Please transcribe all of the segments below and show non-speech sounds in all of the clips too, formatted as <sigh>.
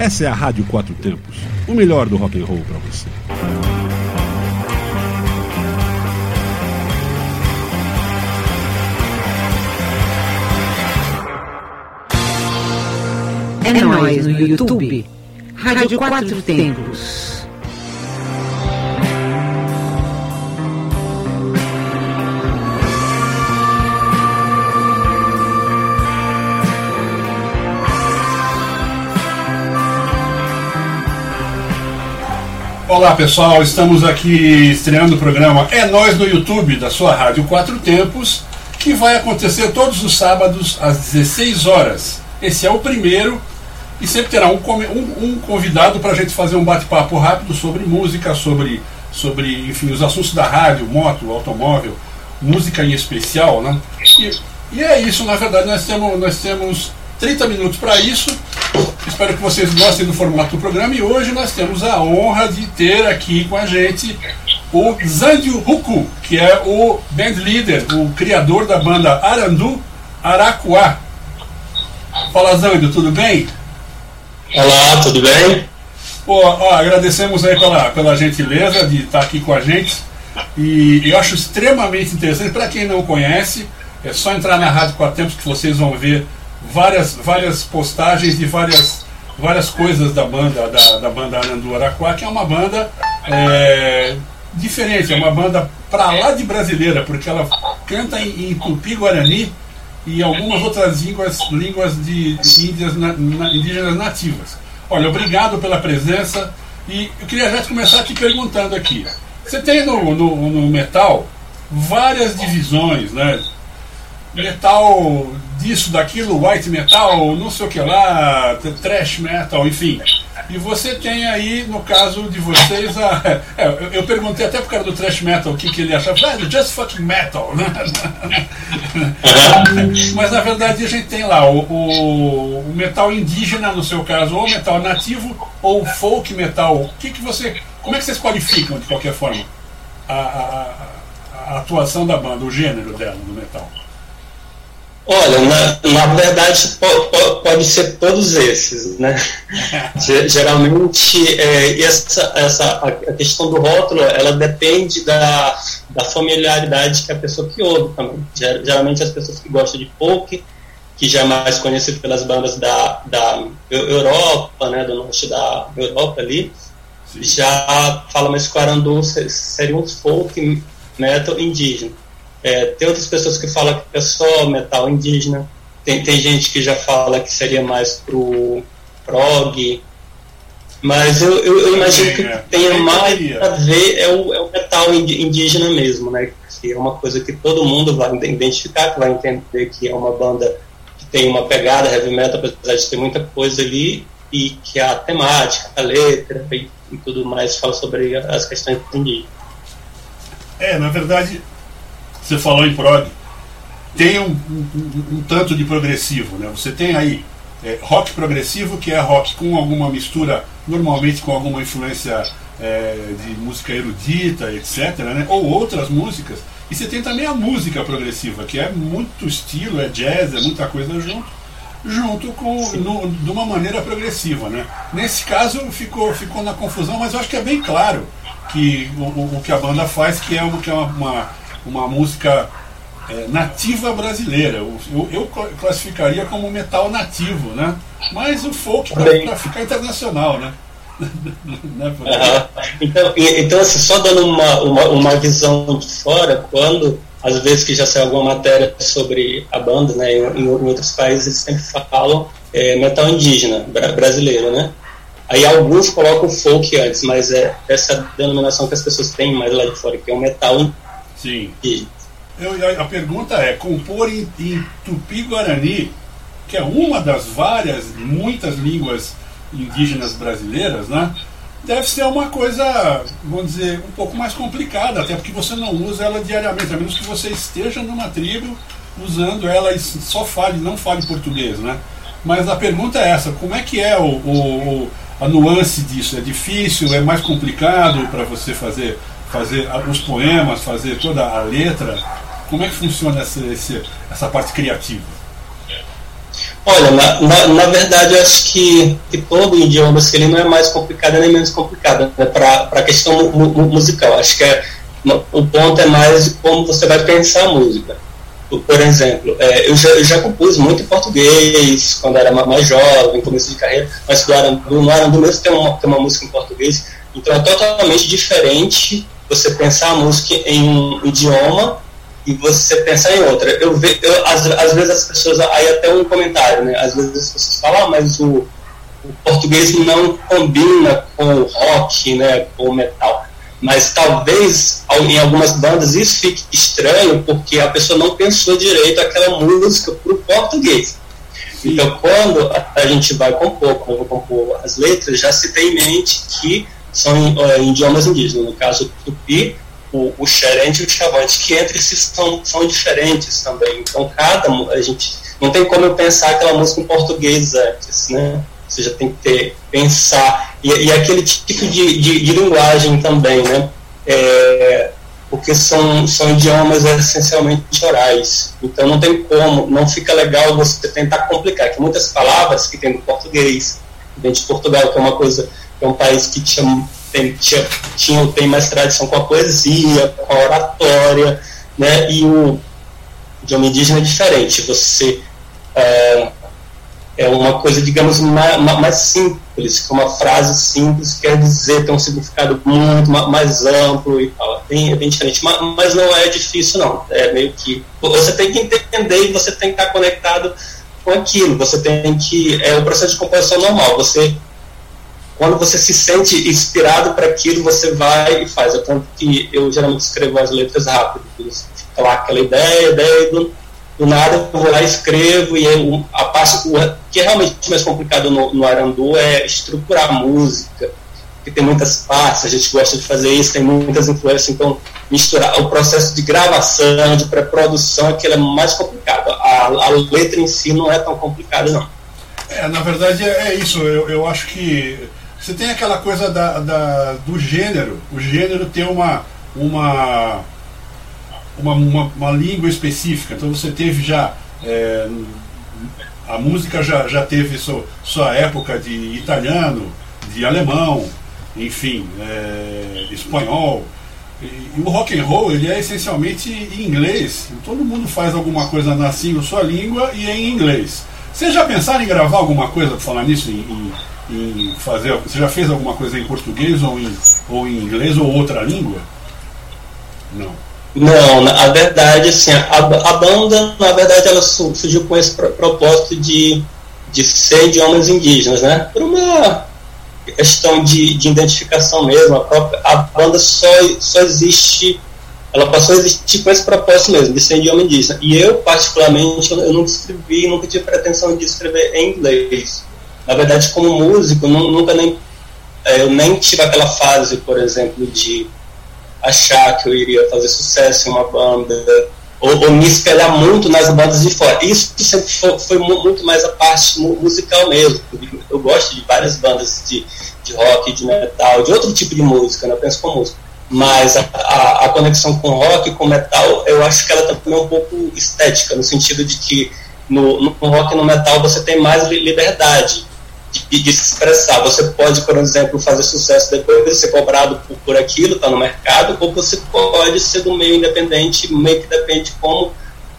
Essa é a Rádio Quatro Tempos, o melhor do rock and roll para você. É nóis no YouTube. Rádio Quatro Tempos. Olá pessoal, estamos aqui estreando o programa É Nós no YouTube da sua Rádio Quatro Tempos, que vai acontecer todos os sábados às 16 horas. Esse é o primeiro e sempre terá um, um, um convidado para a gente fazer um bate-papo rápido sobre música, sobre, sobre enfim, os assuntos da rádio, moto, automóvel, música em especial. Né? E, e é isso, na verdade, nós temos, nós temos 30 minutos para isso. Espero que vocês gostem do formato do programa e hoje nós temos a honra de ter aqui com a gente o Zandio Huku, que é o band leader, o criador da banda Arandu Araquá. Fala Zandio, tudo bem? Olá, tudo bem? Pô, ó, agradecemos aí pela, pela gentileza de estar aqui com a gente. E eu acho extremamente interessante. Para quem não conhece, é só entrar na Rádio Quatro Tempos que vocês vão ver várias, várias postagens de várias, várias coisas da banda, da, da banda Arandu Araquá, que é uma banda é, diferente, é uma banda para lá de brasileira, porque ela canta em, em tupi-guarani e algumas outras línguas, línguas de, de índias, na, na, indígenas nativas. Olha, obrigado pela presença e eu queria já começar te perguntando aqui. Você tem no, no, no metal várias divisões, né? Metal disso, daquilo, white metal, não sei o que lá, trash metal, enfim. E você tem aí, no caso de vocês, a, <laughs> é, eu, perguntei até pro cara do trash metal o que, que ele achava. Ah, just fucking metal, né? <laughs> Mas na verdade a gente tem lá o, o, o, metal indígena, no seu caso, ou metal nativo, ou folk metal. O que, que você. Como é que vocês qualificam, de qualquer forma, a, a, a atuação da banda, o gênero dela no metal? Olha, na, na verdade pode, pode ser todos esses, né? <laughs> Geralmente é, essa, essa, a questão do rótulo, ela depende da, da familiaridade que a pessoa que ouve também. Geralmente as pessoas que gostam de folk, que já é mais conhecido pelas bandas da, da Europa, né, do norte da Europa ali, Sim. já fala mais que o Arandu seria um folk metal indígena. É, tem outras pessoas que falam que é só metal indígena. Tem, tem gente que já fala que seria mais pro prog. Mas eu, eu, eu imagino que é. tenha mais a ver é o, é o metal indígena mesmo, né? Que é uma coisa que todo mundo vai identificar, que vai entender que é uma banda que tem uma pegada heavy metal, apesar de ter muita coisa ali, e que a temática, a letra e, e tudo mais fala sobre as questões indígenas. É, na verdade, você falou em prog, tem um, um, um tanto de progressivo, né? Você tem aí é, rock progressivo, que é rock com alguma mistura, normalmente com alguma influência é, de música erudita, etc., né? ou outras músicas. E você tem também a música progressiva, que é muito estilo, é jazz, é muita coisa junto, junto com no, de uma maneira progressiva, né? Nesse caso ficou ficou na confusão, mas eu acho que é bem claro que o, o que a banda faz, que é uma, que é uma, uma uma música é, nativa brasileira. Eu, eu, classificaria como metal nativo, né? Mas o folk para ficar internacional, né? <laughs> né então, então assim, só dando uma, uma, uma, visão de fora, quando às vezes que já saiu alguma matéria sobre a banda, né, em, em outros países eles sempre falam é, metal indígena brasileiro, né? Aí alguns colocam folk antes, mas é essa denominação que as pessoas têm mais lá de fora, que é o metal Sim. E eu, a pergunta é: compor em, em tupi-guarani, que é uma das várias, muitas línguas indígenas brasileiras, né? Deve ser uma coisa, vamos dizer, um pouco mais complicada, até porque você não usa ela diariamente, a menos que você esteja numa tribo usando ela e só fale, não fale português, né? Mas a pergunta é essa: como é que é o, o a nuance disso? É difícil? É mais complicado para você fazer fazer os poemas, fazer toda a letra? Como é que funciona essa, essa parte criativa? Olha, na, na, na, verdade, eu acho que, que todo idioma ele não é mais complicado nem menos complicado né, para a questão mu, mu, musical. Acho que é, o ponto é mais de como você vai pensar a música. Por exemplo, é, eu, já, eu já compus muito em português quando era mais jovem, começo de carreira, mas no Arandu, no mesmo tem uma, tem uma música em português, então é totalmente diferente você pensar a música em um idioma e você pensar em outra. Eu vejo, às, às vezes as pessoas, aí até um comentário, né? Às vezes as pessoas falam, ah, mas o, o português não combina com o rock, né? Com o metal. Mas talvez em algumas bandas isso fique estranho porque a pessoa não pensou direito aquela música para o português. Então, quando a gente vai compor, quando vai compor as letras, já se tem em mente que são em, em idiomas indígenas. No caso, o tupi o, o xerente e o chavante, que entre si são, são diferentes também. Então, cada. A gente não tem como eu pensar aquela música em português antes, né? Você já tem que ter, pensar. E, e aquele tipo de, de, de, linguagem também, né? É, porque são, são idiomas essencialmente orais. Então não tem como, não fica legal você tentar complicar. Que muitas palavras que tem no português, vem de Portugal, que é uma coisa, é um país que tinha tem, tinha, tinha, tem mais tradição com a poesia, com a oratória, né? E o idioma indígena é diferente. Você é, é uma coisa, digamos, mais, simples, que uma frase simples quer dizer, tem um significado muito mais amplo e tal. É bem, é bem diferente, mas, mas não é difícil, não. É meio que. Você tem que entender e você tem que estar conectado com aquilo. Você tem que. É o processo de composição normal. Você quando você se sente inspirado para aquilo, você vai e faz. É tanto que eu geralmente escrevo as letras rápido. Lá aquela ideia, ideia, do, do nada eu vou lá e escrevo. E a parte que é realmente mais complicado no, no Arandu é estruturar a música, porque tem muitas partes, a gente gosta de fazer isso, tem muitas influências, então misturar o processo de gravação, de pré-produção, aquilo é mais complicado. A, a letra em si não é tão complicada, não. É, na verdade é, é isso. Eu, eu acho que você tem aquela coisa da, da, do gênero. O gênero tem uma, uma, uma, uma, uma língua específica. Então você teve já. É, a música já, já teve sua, sua época de italiano, de alemão, enfim, é, espanhol. E, e, o rock and roll ele é essencialmente em inglês. Todo mundo faz alguma coisa na sua língua e é em inglês. Vocês já pensaram em gravar alguma coisa, para falar nisso, em, em em fazer. Você já fez alguma coisa em português ou em, ou em inglês ou outra língua? Não. Não, na verdade, assim, a, a banda, na verdade, ela surgiu com esse propósito de, de ser idiomas indígenas, né? Por uma questão de, de identificação mesmo. A, própria, a banda só, só existe, ela passou a existir com esse propósito mesmo, de ser idioma indígena. E eu, particularmente, eu, eu nunca escrevi, nunca tive pretensão de escrever em inglês. Na verdade, como músico, nunca nem é, eu nem tive aquela fase, por exemplo, de achar que eu iria fazer sucesso em uma banda ou, ou me espelhar muito nas bandas de fora. Isso sempre foi, foi muito mais a parte musical mesmo. Eu gosto de várias bandas de, de rock, de metal, de outro tipo de música, né? eu penso com música. Mas a, a, a conexão com rock e com metal, eu acho que ela também é um pouco estética, no sentido de que no, no rock e no metal você tem mais liberdade de, de, se expressar. Você pode, por exemplo, fazer sucesso depois de ser cobrado por, por aquilo, está no mercado, ou você pode ser do meio independente, meio que depende de como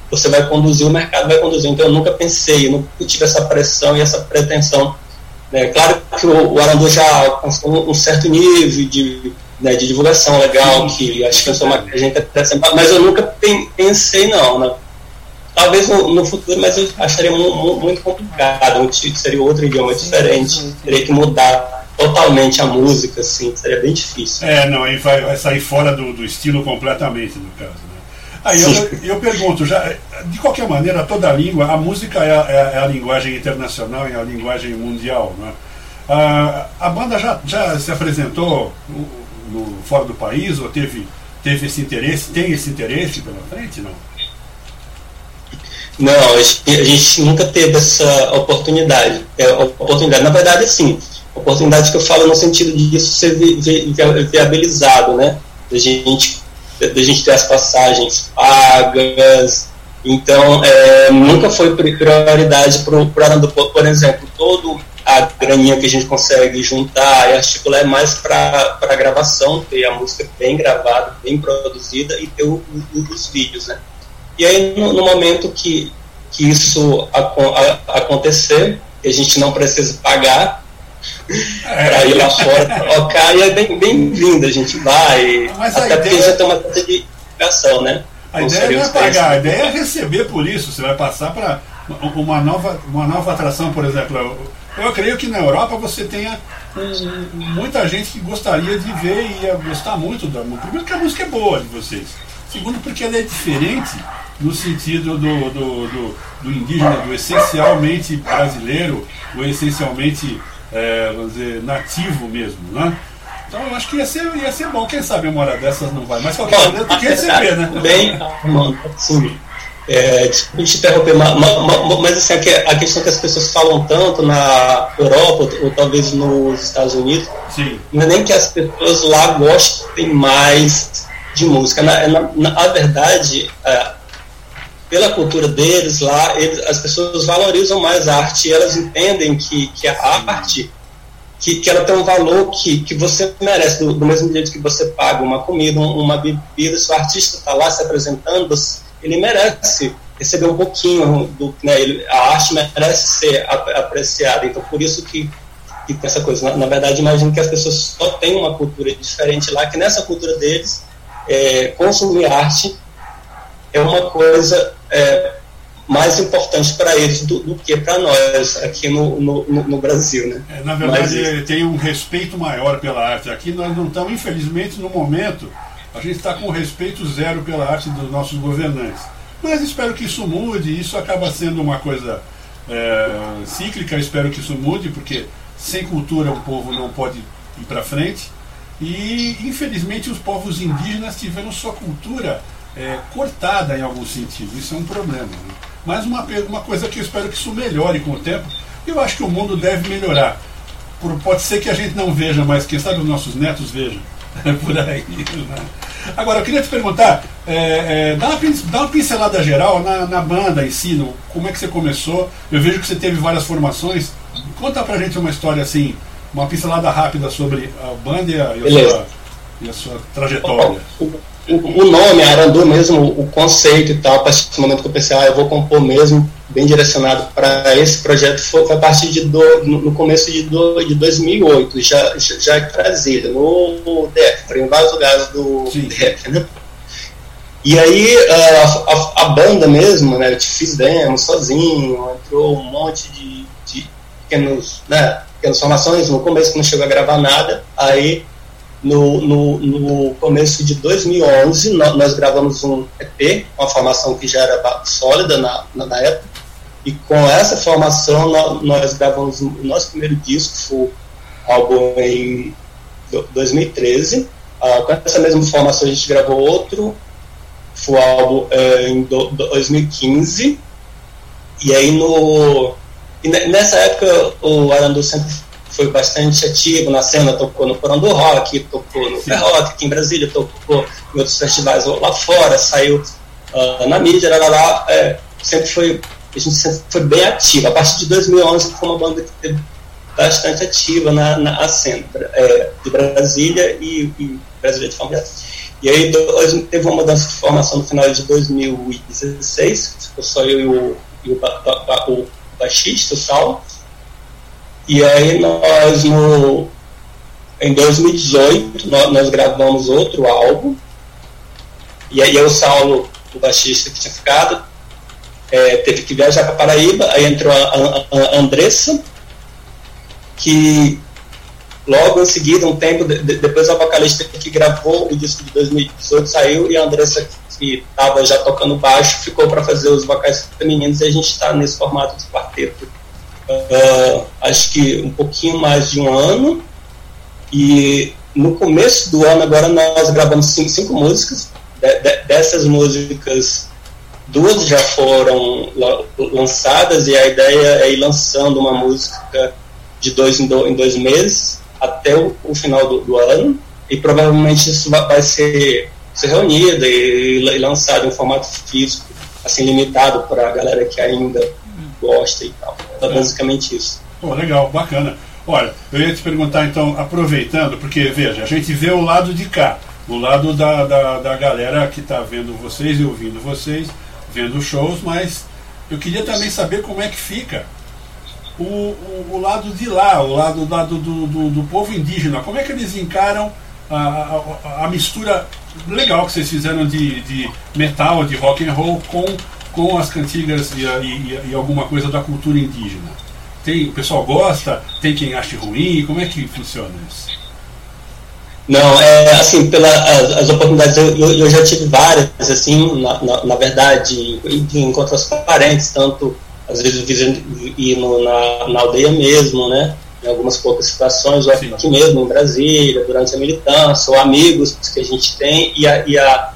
você vai conduzir, o mercado vai conduzir. Então eu nunca pensei, eu nunca tive essa pressão e essa pretensão. Né? Claro que o, o Arandu já alcançou um, certo nível de, né, de divulgação legal, que acho que eu sou uma gente até mas eu nunca pensei não, né? Talvez no, no, futuro, mas eu acharia muito, muito complicado. Seria outro idioma diferente. Teria que mudar totalmente a música, assim, seria bem difícil. É, não, aí vai, vai sair fora do, do estilo completamente, no caso. Né? Aí eu, eu, pergunto, já, de qualquer maneira, toda língua, a música é a, é a linguagem internacional, é a linguagem mundial. Né? A, a banda já, já se apresentou no, no, fora do país ou teve, teve esse interesse, tem esse interesse pela frente, não? Não, a gente nunca teve essa oportunidade. É, oportunidade, na verdade, sim. Oportunidade que eu falo no sentido disso ser vi, vi, viabilizado, né? Da gente, da gente ter as passagens pagas, Então, é, nunca foi prioridade para o por exemplo, todo a graninha que a gente consegue juntar e articular é mais para gravação, ter a música bem gravada, bem produzida e ter o, o, os vídeos, né? E aí, no, no momento que, que isso a, a, acontecer, que a gente não precisa pagar é. para ir lá fora tocar, e é bem-vindo, a gente vai, Mas até ideia... porque já tem uma certa de divulgação, né? A ideia não é pagar, a ideia é receber por isso. Você vai passar para uma nova, uma nova atração, por exemplo. Eu, creio que na Europa você tenha muita gente que gostaria de ver e ia gostar muito da música. Primeiro, porque a música é boa de vocês. Segundo, porque ela é diferente no sentido do, do, do, do indígena, do essencialmente brasileiro, o essencialmente, é, vamos dizer, nativo mesmo, né? Então eu acho que ia ser, ia ser bom, quem sabe uma hora dessas não vai, mas qualquer maneira tem que receber, né? Bem, mano, sim. É, desculpa te interromper, mas, mas assim, a questão que as pessoas falam tanto na Europa, ou, ou talvez nos Estados Unidos, Sim. não é nem que as pessoas lá gostem mais de música. Na, na, na verdade, é, pela cultura deles lá, eles, as pessoas valorizam mais a arte e elas entendem que, que a arte que, que ela tem um valor que, que você merece, do, do mesmo jeito que você paga uma comida, uma bebida, se o artista está lá se apresentando, ele merece receber um pouquinho do né, ele, a arte merece ser apreciada. Então por isso que, que tem essa coisa. Na, na, verdade imagino que as pessoas só têm uma cultura diferente lá que nessa cultura deles é, consumir arte é uma coisa é, mais importante para eles do, do que para nós aqui no, no, no Brasil. Né? É, na verdade, Mas, tem um respeito maior pela arte. Aqui nós não estamos, infelizmente, no momento, a gente está com respeito zero pela arte dos nossos governantes. Mas espero que isso mude, isso acaba sendo uma coisa é, cíclica, espero que isso mude, porque sem cultura o povo não pode ir para frente. E, infelizmente, os povos indígenas tiveram sua cultura é, cortada em algum sentido. Isso é um problema. Né? Mas uma, uma coisa que eu espero que isso melhore com o tempo, eu acho que o mundo deve melhorar. Por, pode ser que a gente não veja, mas quem sabe os nossos netos vejam. <laughs> por aí. Né? Agora, eu queria te perguntar, é, é, dá, uma, dá, uma, pincelada geral na, na, banda em si, no, como é que você começou? Eu vejo que você teve várias formações. Conta pra gente uma história assim, uma pincelada rápida sobre a banda e a, e a, sua, e a sua, trajetória o nome, Arandu mesmo, o conceito e tal, a partir do momento que eu pensei, ah, eu vou compor mesmo, bem direcionado para esse projeto, foi, foi, a partir de do, no começo de, do, de 2008, já, já, já em Brasília, no DF, em vários lugares do Sim. DF, né? E aí a, a, a, banda mesmo, né, eu fiz demo sozinho, entrou um monte de, de pequenos, né, pequenas formações, no começo que não chegou a gravar nada, aí no, no, no, começo de 2011, nós, gravamos um EP, uma formação que já era sólida na, na, na época, e com essa formação nós, nós, gravamos o nosso primeiro disco, foi álbum em 2013. Ah, com essa mesma formação a gente gravou outro, foi álbum eh, em do, 2015. E aí no, e nessa época o Arandu sempre foi bastante ativo na cena, tocou no Porão do Rock, tocou no Fair Rock aqui em Brasília, tocou em outros festivais lá fora, saiu uh, na mídia, lá, lá, é, sempre foi, a gente sempre foi bem ativo. A partir de 2011 foi uma banda que teve bastante ativa na, na cena é, de Brasília e, e Brasília de forma E aí dois, teve uma mudança de formação no final de 2016, ficou só eu e o, e o, o baixista, Sal, e aí nós, no, em 2018, nós, nós gravamos outro álbum. E aí o Saulo, o baixista que tinha ficado, é, teve que viajar para Paraíba, aí entrou a, a, a, Andressa, que logo em seguida, um tempo de, depois a vocalista que gravou o disco de 2018 saiu e a Andressa que estava já tocando baixo ficou para fazer os vocais femininos e a gente está nesse formato de quarteto uh, acho que um pouquinho mais de um ano. E no começo do ano, agora, nós gravamos cinco, cinco músicas. De, de, dessas músicas, duas já foram lançadas, e a ideia é ir lançando uma música de dois em, do, em dois meses até o, o final do, do, ano. E provavelmente isso vai, vai ser, ser reunido e, e lançado em formato físico assim limitado para a galera que ainda gosta e tal. Então, é basicamente isso. Pô, legal, bacana. Olha, eu ia te perguntar então, aproveitando, porque veja, a gente vê o lado de cá, o lado da, da, da galera que está vendo vocês e ouvindo vocês, vendo shows, mas eu queria também saber como é que fica o, o, o lado de lá, o lado, lado do, do, do, povo indígena. Como é que eles encaram a, a, a mistura legal que vocês fizeram de, de, metal, de rock and roll com, com as cantigas e, e, e alguma coisa da cultura indígena? Tem, o pessoal gosta? Tem quem ache ruim? Como é que funciona isso? Não, é assim, pelas as, oportunidades, eu, eu, já tive várias, assim, na, na, na verdade, de encontros parentes, tanto às vezes ir no, na, na aldeia mesmo, né? Em algumas poucas situações, ou aqui mesmo em Brasília, durante a militância, ou amigos que a gente tem, e a, e a,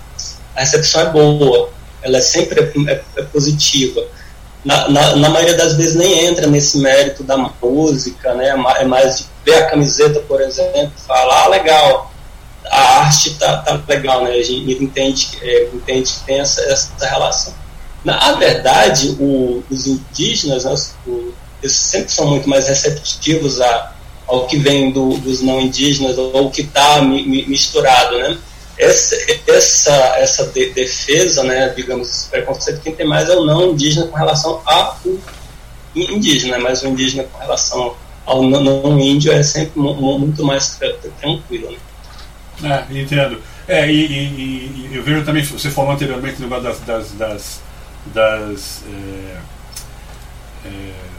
a recepção é boa, ela é sempre é, é positiva na, na, na, maioria das vezes nem entra nesse mérito da música, né? É mais de ver a camiseta, por exemplo, falar, ah, legal, a arte tá, tá legal, né? A gente entende, é, entende que tem essa, essa relação. Na verdade, o, os indígenas, né, o, eles sempre são muito mais receptivos a, ao que vem do, dos não indígenas ou o que está mi, mi, misturado, né? essa, essa, essa de, defesa, né, digamos, esse preconceito, quem tem mais é o não indígena com relação ao indígena, mas o indígena com relação ao não, não índio é sempre muito mais tranquilo. Né? É, entendo. É, e, e, e, eu vejo também, você falou anteriormente das, das, das, das é, é,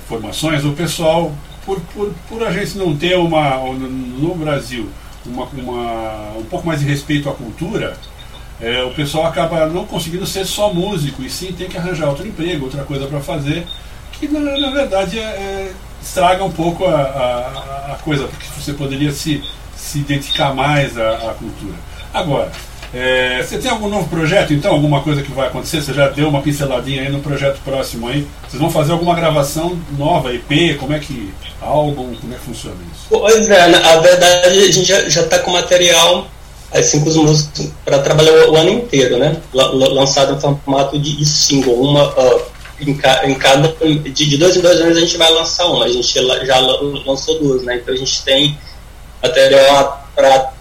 formações, o pessoal, por, por, por a gente não ter uma, no Brasil, uma, uma, um pouco mais de respeito à cultura, é, o pessoal acaba não conseguindo ser só músico, e sim tem que arranjar outro emprego, outra coisa para fazer, que na, na verdade é, é, estraga um pouco a, a, a, coisa, porque você poderia se, se identificar mais à, à cultura. Agora, é, você tem algum novo projeto, então? Alguma coisa que vai acontecer? Você já deu uma pinceladinha aí no projeto próximo aí? Vocês vão fazer alguma gravação nova, EP? Como é que. álbum? Como é que funciona isso? Pois é, na verdade a gente já está com material, as cinco músicas, para trabalhar o, o, ano inteiro, né? lançado em formato de single. Uma, uh, em, ca, em, cada. De, de, dois em dois anos a gente vai lançar uma. A gente já lançou duas, né? Então a gente tem material para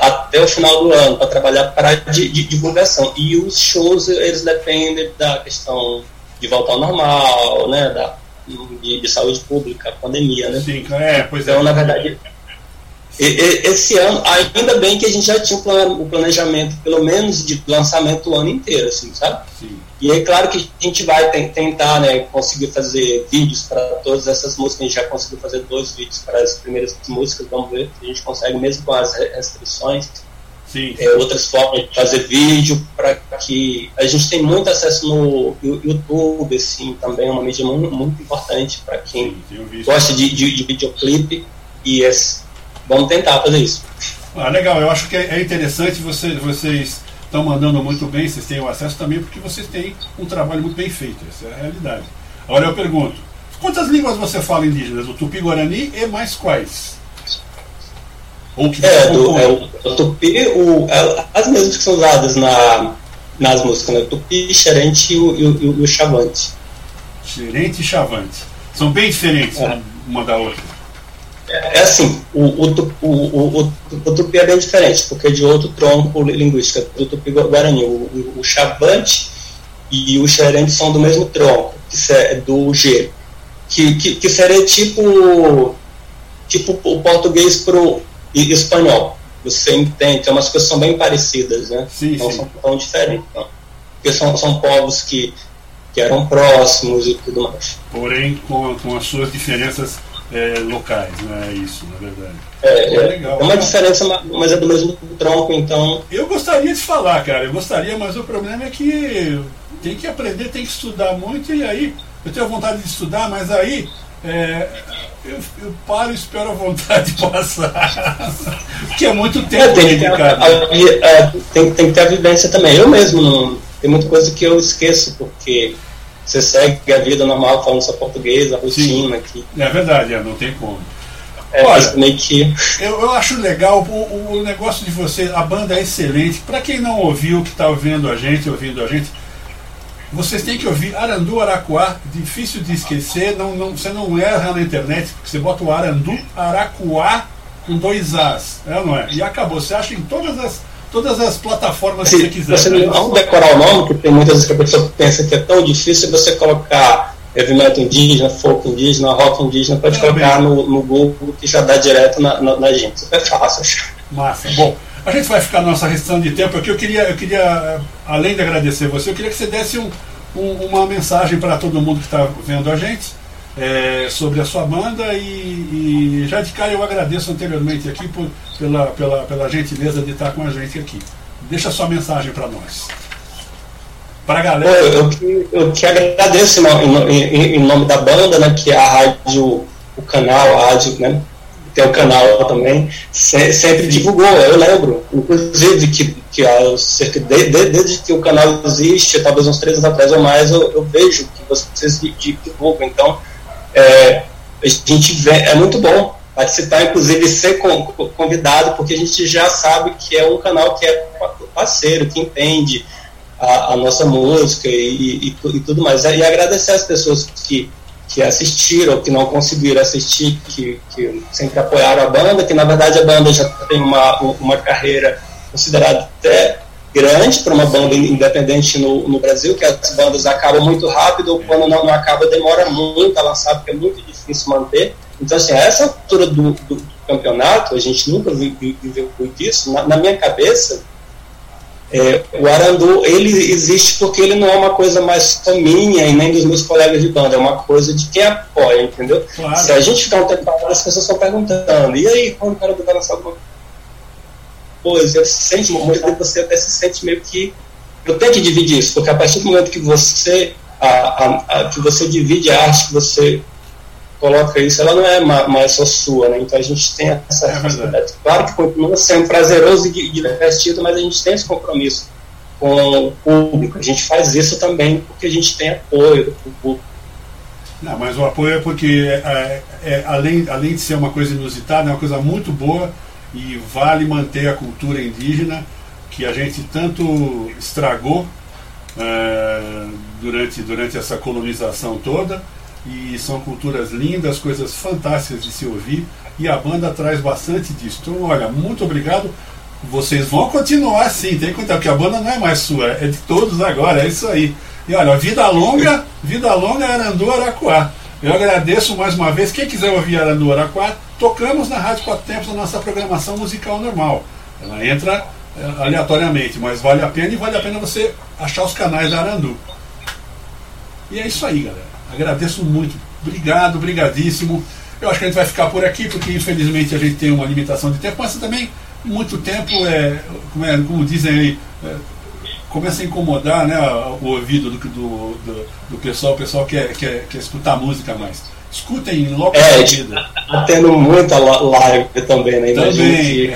até o final do ano para trabalhar para de, de, divulgação. E os shows, eles dependem da questão de voltar ao normal, né, da, de, de saúde pública, pandemia, né? Sim, é, pois então, é. na verdade, esse ano, ainda bem que a gente já tinha o planejamento, pelo menos, de lançamento o ano inteiro, assim, sabe? Sim. E é claro que a gente vai tentar né, conseguir fazer vídeos para todas essas músicas. A gente já conseguiu fazer dois vídeos para as primeiras músicas. Vamos ver se a gente consegue, mesmo com as restrições. Sim. É, outras formas de fazer vídeo para que a gente tem muito acesso no YouTube, assim, também é uma mídia muito, muito importante para quem Sim, gosta de, de, de videoclipe. E é, vamos tentar fazer isso. Ah, legal, eu acho que é, é interessante você, vocês estão mandando muito bem, vocês têm o acesso também porque vocês têm um trabalho muito bem feito, essa é a realidade. Agora eu pergunto, quantas línguas você fala indígenas? O Tupi-Guarani e mais quais? Ou que é, do, é o, o, Tupi, o, é, as mesmas que são usadas na, nas músicas, né? O Tupi, Xerente e o, e o, o Chavante. Xerente e Chavante. São bem diferentes é. uma da outra. É, é assim, o, o, o, o, o, tupi é bem diferente, porque é de outro tronco linguístico, do tupi guarani. O, o, chavante e o xerente são do mesmo tronco, que é do G, que, que, que seria tipo, tipo o português para o espanhol. Você entende? Tem umas coisas que são bem parecidas, né? Sim, não sim. são tão diferentes. Não. Porque são, são povos que, que eram próximos e tudo mais. Porém, com, com as suas diferenças é, locais, né? É isso, na verdade. É, é, legal. é uma diferença, mas é do mesmo tronco, então. Eu gostaria de falar, cara, eu gostaria, mas o problema é que tem que aprender, tem que estudar muito, e aí eu tenho vontade de estudar, mas aí é, eu, eu, paro e espero a vontade de <laughs> passar. Porque é muito tempo é, tem, dedicado. É, tem, tem que ter a vivência também. Eu mesmo não. Tem muita coisa que eu esqueço, porque você segue a vida normal falando só português, a rotina aqui. É verdade, é, não tem como. É, Olha, meio que... <laughs> eu, eu acho legal o, o negócio de você, a banda é excelente. Para quem não ouviu, que está ouvindo a gente, ouvindo a gente, Vocês têm que ouvir Arandu Araquá, difícil de esquecer, não, não, você não erra na internet, porque você bota o Arandu Araquá com dois As, é não é? E acabou, você acha em todas as, todas as plataformas que você quiser. você né? não decorar o nome, porque tem muitas vezes que a pessoa pensa que é tão difícil você colocar heavy metal indígena, folk indígena, rock indígena, pode Também. colocar no, no Google que já dá direto na, na, na gente. Super fácil, acho. Massa. Bom, a gente vai ficar na nossa restrição de tempo aqui. Eu queria, eu queria, além de agradecer você, eu queria que você desse um, um- uma mensagem para todo mundo que está vendo a gente eh, sobre a sua banda e, e já de cara eu agradeço anteriormente aqui por, pela, pela, pela gentileza de estar com a gente aqui. Deixa sua mensagem para nós. Para a galera. eu, eu eu que agradeço em, em- em- nome da banda, né, que é a rádio, o canal, a rádio, né, tem o canal também, se- sempre divulgou, eu lembro, inclusive que, que há cerca de, de- desde que o canal existe, talvez uns três anos atrás ou mais, eu, eu vejo que vocês di- di- divulgam, então é, a gente vê, é muito bom participar, inclusive ser con- convidado, porque a gente já sabe que é um canal que é parceiro, que entende, a, a nossa música e, e, e tudo mais. E agradecer as pessoas que, que assistiram, que não conseguiram assistir, que, que sempre apoiaram a banda, que na verdade a banda já tem uma, uma carreira considerada até grande para uma banda independente no, no Brasil, que as bandas acabam muito rápido, ou quando não, não acaba, demora muito a lançar, porque é muito difícil manter. Então, assim, a essa altura do, do, do campeonato, a gente nunca vi- vi- viveu muito isso. Na, na minha cabeça, é, o Arandu, ele existe porque ele não é uma coisa mais só minha e nem dos meus colegas de banda, é uma coisa de quem apoia, entendeu? Claro. Se a gente ficar um tempo parado, as pessoas estão perguntando, e aí, quando o cara vai lançar alguma coisa? Você sente, muitas você até se sente meio que. Eu tenho que dividir isso, porque a partir do momento que você, a, a, a- que você divide a arte, que você coloca isso, ela não é ma- mais só sua, né? Então a gente tem essa É responsabilidade. Claro que continua sendo prazeroso e di- divertido, mas a gente tem esse compromisso com o público. A gente faz isso também porque a gente tem apoio do público. Não, mas o apoio é porque, é, é, além, além de ser uma coisa inusitada, é uma coisa muito boa e vale manter a cultura indígena que a gente tanto estragou é, durante, durante essa colonização toda. E são culturas lindas, coisas fantásticas de se ouvir. E a banda traz bastante disso. Então, olha, muito obrigado. Vocês vão continuar assim, tem que contar, porque a banda não é mais sua, é de todos agora, é isso aí. E olha, vida longa, vida longa Arandu Araquá. Eu agradeço mais uma vez. Quem quiser ouvir Arandu Araquá, tocamos na Rádio Quatro Tempos a nossa programação musical normal. Ela entra eh, aleatoriamente, mas vale a pena e vale a pena você achar os canais da Arandu. E é isso aí, galera. Agradeço muito. Obrigado, brigadíssimo. Eu acho que a gente vai ficar por aqui, porque infelizmente a gente tem uma limitação de tempo, mas também muito tempo é, como, é, como dizem aí, é, começa a incomodar né, o ouvido do, do, do, do pessoal, o pessoal quer, quer, quer escutar música mais. Escutem logo É, seguida. tá tendo muita live também, né? Também. que.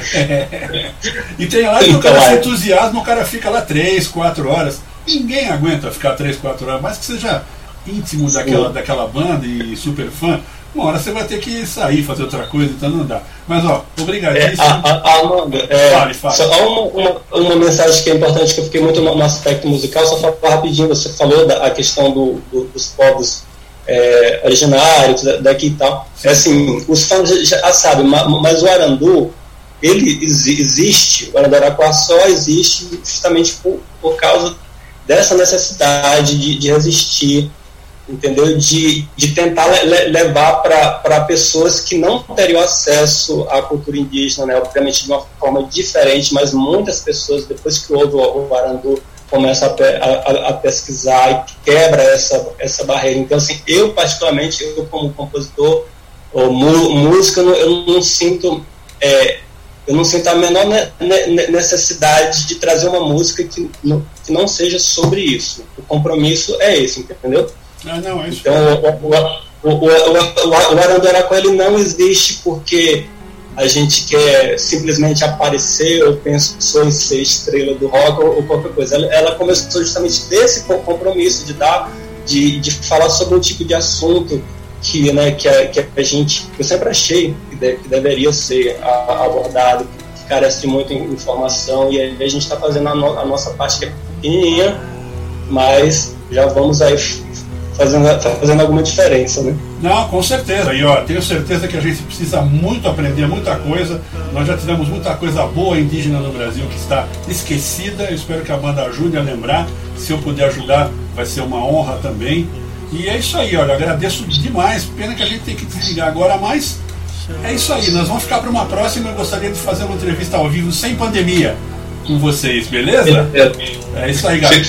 <laughs> e tem lá que o cara se é. entusiasma, o cara fica lá 3, 4 horas. Ninguém aguenta ficar 3, 4 horas, mas que seja íntimo daquela, daquela banda e super fã. Uma hora você vai ter que sair, fazer outra coisa, então não dá. Mas ó, É, obrigadíssimo. a, a, Amanda, é, Fale, fale. só uma, uma, uma mensagem que é importante, que eu fiquei muito no, no aspecto musical, só falar rapidinho, você falou da a questão do, do- dos povos é, originários da- daqui e tal. É assim, os fãs já, já sabem, ma- mas o Arandu, ele exi- existe, o Arandaraquá só existe justamente por, por causa dessa necessidade de, de resistir, entendeu? De, de tentar le- le- levar para pessoas que não teriam acesso à cultura indígena, né? obviamente de uma forma diferente, mas muitas pessoas, depois que ouvem o, Arandu, começam a, a- a- pesquisar e quebra essa, essa barreira. Então, assim, eu particularmente, eu como compositor, ou mu- música, eu não, eu não sinto... é, eu não sinto a menor ne- ne- necessidade de trazer uma música que não, que não seja sobre isso. O compromisso é esse, entendeu? Ah, não, é isso. Então, o, o, o, o, ele não existe porque a gente quer simplesmente aparecer ou pensou em ser estrela do rock ou, ou qualquer coisa. Ela, ela começou justamente desse co- compromisso de dar, de, de falar sobre um tipo de assunto que, né, que, a, que a gente, eu sempre achei que, de- que deveria ser abordado, que carece de muita informação e a gente está fazendo a, no- a nossa parte que é pequenininha, mas já vamos aí fazendo, fazendo alguma diferença, né? Não, com certeza. E ó, tenho certeza que a gente precisa muito aprender muita coisa. Nós já tivemos muita coisa boa indígena no Brasil que está esquecida. Eu espero que a banda ajude a lembrar. Se eu puder ajudar, vai ser uma honra também. E é isso aí, olha, agradeço demais. Pena que a gente tem que desligar agora, mas é isso aí. Nós vamos ficar para uma próxima. Eu gostaria de fazer uma entrevista ao vivo sem pandemia com vocês, beleza? É isso aí, galera.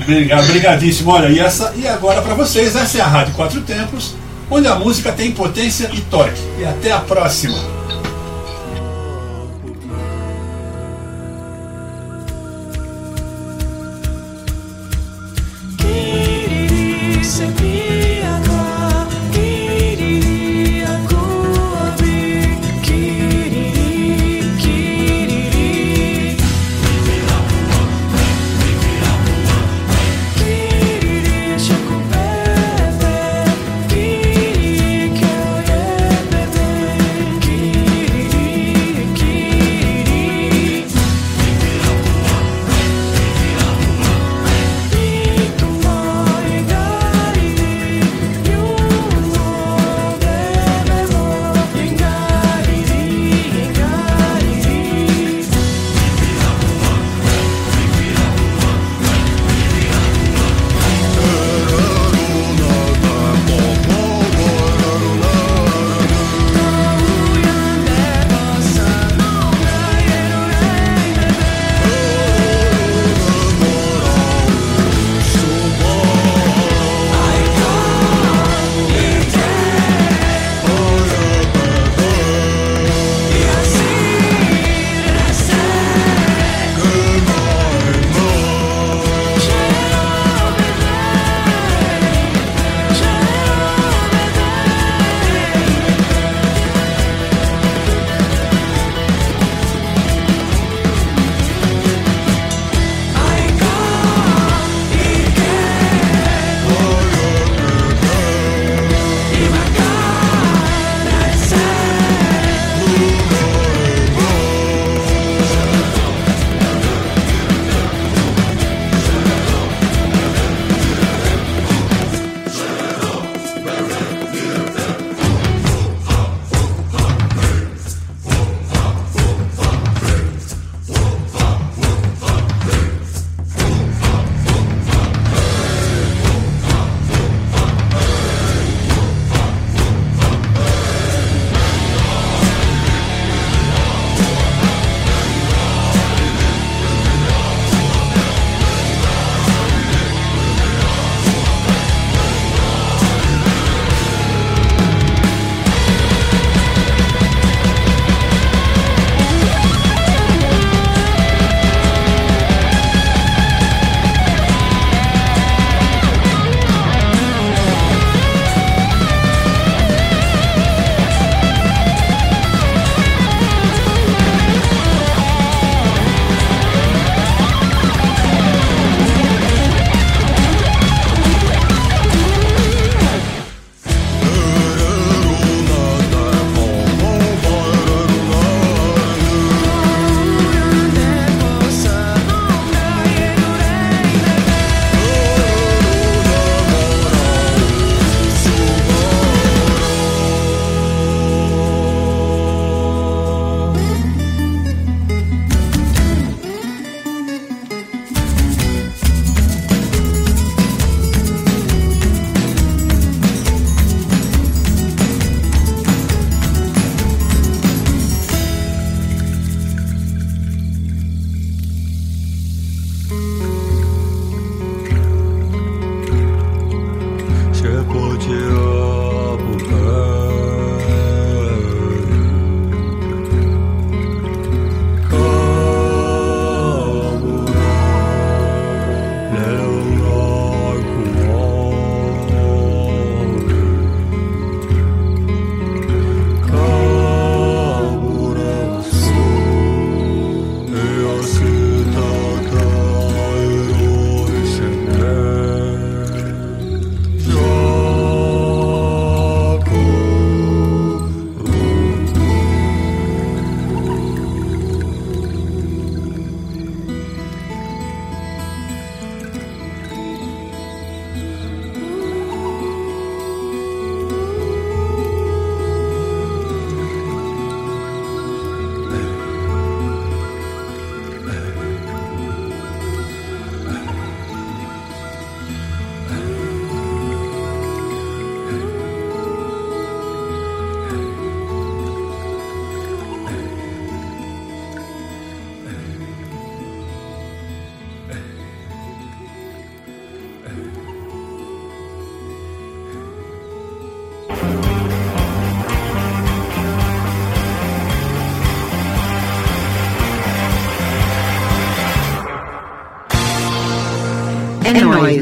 Obrigado, obrigadíssimo. Olha, e, essa, e agora para vocês, essa é a Rádio Quatro Tempos, onde a música tem potência e torque. E até a próxima.